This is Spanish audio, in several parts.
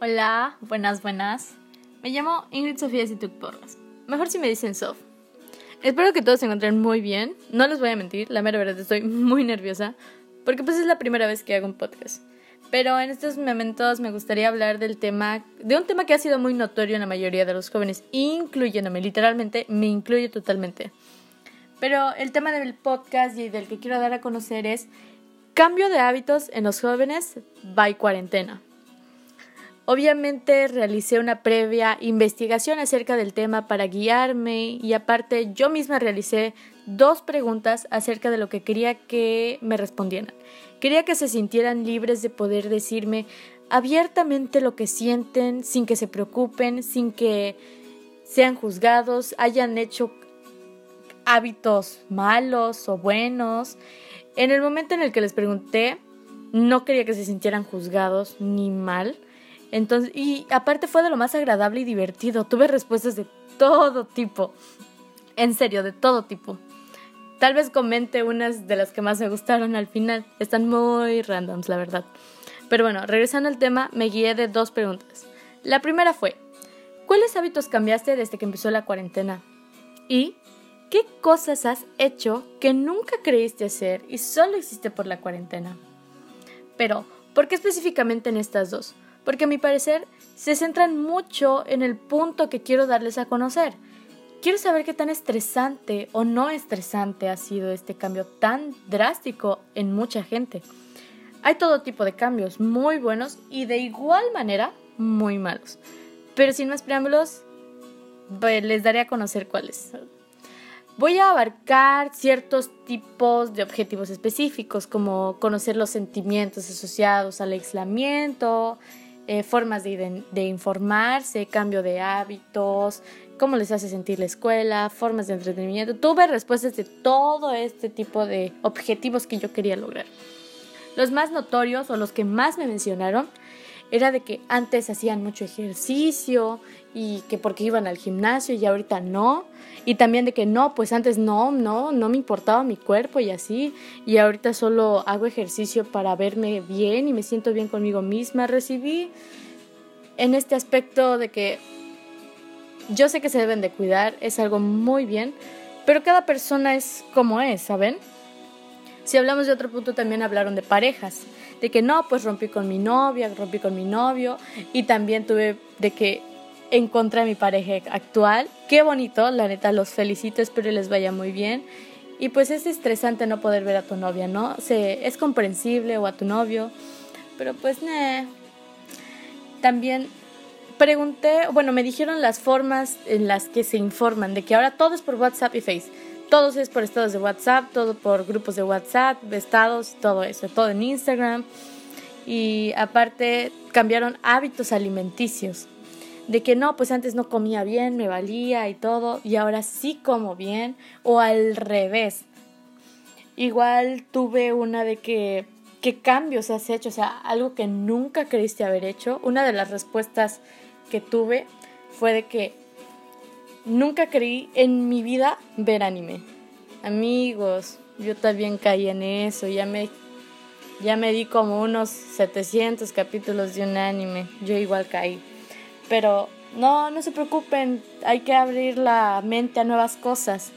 Hola, buenas, buenas. Me llamo Ingrid Sofía Situk Porras. Mejor si me dicen Sof. Espero que todos se encuentren muy bien. No les voy a mentir, la mera verdad estoy muy nerviosa porque pues es la primera vez que hago un podcast. Pero en estos momentos me gustaría hablar del tema, de un tema que ha sido muy notorio en la mayoría de los jóvenes, incluyéndome, literalmente me incluye totalmente. Pero el tema del podcast y del que quiero dar a conocer es cambio de hábitos en los jóvenes by cuarentena. Obviamente realicé una previa investigación acerca del tema para guiarme y aparte yo misma realicé dos preguntas acerca de lo que quería que me respondieran. Quería que se sintieran libres de poder decirme abiertamente lo que sienten sin que se preocupen, sin que sean juzgados, hayan hecho hábitos malos o buenos. En el momento en el que les pregunté, no quería que se sintieran juzgados ni mal y aparte fue de lo más agradable y divertido. Tuve respuestas de todo tipo. En serio, de todo tipo. Tal vez comente unas de las que más me gustaron al final. Están muy randoms, la verdad. Pero bueno, regresando al tema, me guié de dos preguntas. La primera fue, ¿cuáles hábitos cambiaste desde que empezó la cuarentena? ¿Y qué cosas has hecho que nunca creíste hacer y solo hiciste por la cuarentena? Pero, ¿por qué específicamente en estas dos? Porque a mi parecer se centran mucho en el punto que quiero darles a conocer. Quiero saber qué tan estresante o no estresante ha sido este cambio tan drástico en mucha gente. Hay todo tipo de cambios, muy buenos y de igual manera muy malos. Pero sin más preámbulos, les daré a conocer cuáles. Voy a abarcar ciertos tipos de objetivos específicos, como conocer los sentimientos asociados al aislamiento, eh, formas de, de, informarse, cambio de hábitos, cómo les hace sentir la escuela, formas de entretenimiento. Tuve respuestas de todo este tipo de objetivos que yo quería lograr. Los más notorios o los que más me mencionaron era de que antes hacían mucho ejercicio y que porque iban al gimnasio y ahorita no. Y también de que no, pues antes no, no, no me importaba mi cuerpo y así. Y ahorita solo hago ejercicio para verme bien y me siento bien conmigo misma. Recibí en este aspecto de que yo sé que se deben de cuidar, es algo muy bien, pero cada persona es como es, ¿saben? Si hablamos de otro punto, también hablaron de parejas, de que no, pues rompí con mi novia, rompí con mi novio, y también tuve de que encontré a mi pareja actual. Qué bonito, la neta, los felicito, espero les vaya muy bien. Y pues es estresante no poder ver a tu novia, ¿no? Se, es comprensible o a tu novio, pero pues, ne. También pregunté, bueno, me dijeron las formas en las que se informan, de que ahora todo es por WhatsApp y Face todo es por estados de WhatsApp, todo por grupos de WhatsApp, estados, todo eso, todo en Instagram. Y aparte cambiaron hábitos alimenticios. De que no, pues antes no comía bien, me valía y todo, y ahora sí como bien, o al revés. Igual tuve una de que, ¿qué cambios has hecho? O sea, algo que nunca creíste haber hecho. Una de las respuestas que tuve fue de que Nunca creí en mi vida ver anime. Amigos, yo también caí en eso, ya me ya me di como unos 700 capítulos de un anime, yo igual caí. Pero no, no se preocupen, hay que abrir la mente a nuevas cosas.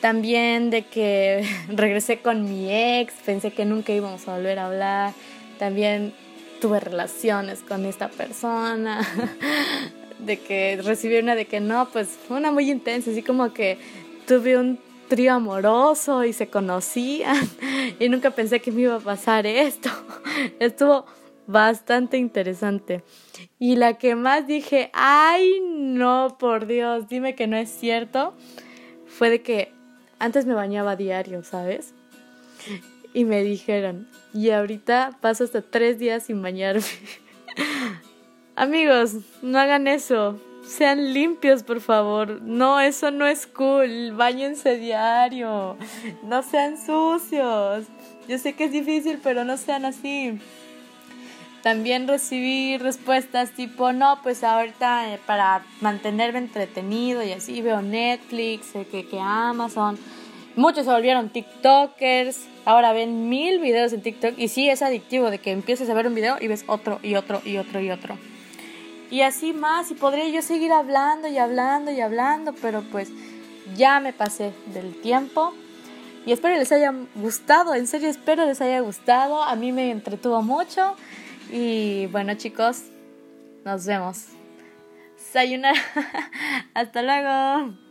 También de que regresé con mi ex, pensé que nunca íbamos a volver a hablar. También tuve relaciones con esta persona. de que recibí una de que no, pues fue una muy intensa, así como que tuve un trío amoroso y se conocían y nunca pensé que me iba a pasar esto. Estuvo bastante interesante. Y la que más dije, ay no, por Dios, dime que no es cierto, fue de que antes me bañaba diario, ¿sabes? Y me dijeron, y ahorita paso hasta tres días sin bañarme. Amigos, no hagan eso. Sean limpios, por favor. No, eso no es cool. Báñense diario. No sean sucios. Yo sé que es difícil, pero no sean así. También recibí respuestas tipo, no, pues ahorita eh, para mantenerme entretenido y así veo Netflix, que, que Amazon. Muchos se volvieron TikTokers. Ahora ven mil videos en TikTok y sí es adictivo de que empieces a ver un video y ves otro y otro y otro y otro. Y así más y podría yo seguir hablando y hablando y hablando, pero pues ya me pasé del tiempo. Y espero les haya gustado, en serio espero les haya gustado. A mí me entretuvo mucho. Y bueno chicos, nos vemos. Sayonara. Hasta luego.